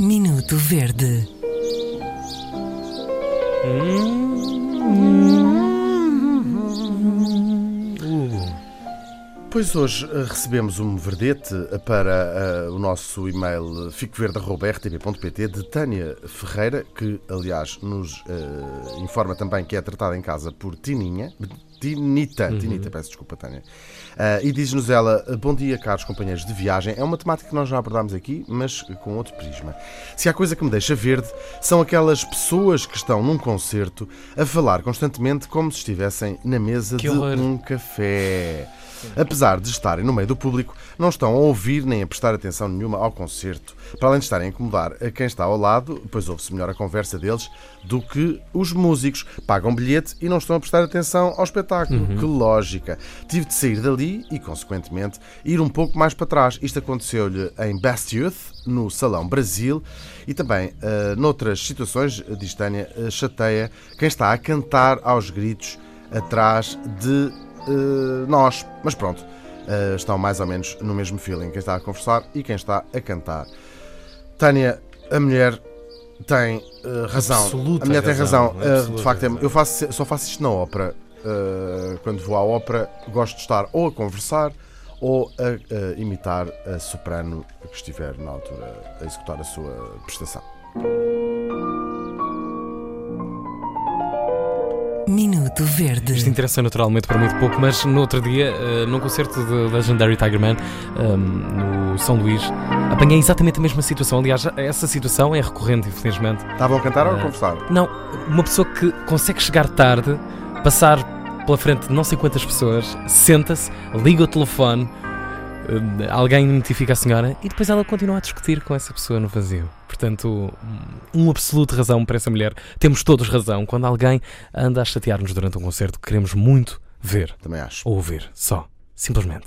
Minuto Verde. Pois hoje eh, recebemos um verdete para eh, o nosso e-mail ficoverde.rtp.pt de Tânia Ferreira, que aliás nos eh, informa também que é tratada em casa por Tininha. Tinita, Tinita, peço desculpa, Tânia. Uh, e diz-nos ela: Bom dia, caros companheiros de viagem. É uma temática que nós já abordámos aqui, mas com outro prisma. Se há coisa que me deixa verde, são aquelas pessoas que estão num concerto a falar constantemente como se estivessem na mesa Que de horror. um café. Apesar de estarem no meio do público, não estão a ouvir nem a prestar atenção nenhuma ao concerto, para além de estarem a incomodar a quem está ao lado, pois ouve-se melhor a conversa deles do que os músicos. Pagam bilhete e não estão a prestar atenção ao espetáculo. Que lógica! Tive de sair dali e, consequentemente, ir um pouco mais para trás. Isto aconteceu-lhe em Best Youth, no Salão Brasil, e também ah, noutras situações, diz Tânia, ah, chateia quem está a cantar aos gritos atrás de eh, nós. Mas pronto, eh, estão mais ou menos no mesmo feeling. Quem está a conversar e quem está a cantar. Tânia, a mulher tem eh, razão. Absoluta a mulher tem razão, de facto, razão. eu faço, só faço isto na ópera. Quando vou à ópera, gosto de estar ou a conversar ou a, a imitar a soprano que estiver na altura a executar a sua prestação. Minuto Verde. Isto interessa naturalmente para muito pouco, mas no outro dia, eh, num concerto de Legendary Tigerman, ehm, no São Luís, apanhei exatamente a mesma situação. Aliás, essa situação é recorrente, infelizmente. Estavam a cantar ou a Eh, conversar? Não, uma pessoa que consegue chegar tarde, passar pela frente de não sei quantas pessoas, senta-se, liga o telefone, eh, alguém notifica a senhora e depois ela continua a discutir com essa pessoa no vazio. Portanto, um absoluto razão para essa mulher. Temos todos razão quando alguém anda a chatear-nos durante um concerto que queremos muito ver Também acho. ou ouvir, só, simplesmente.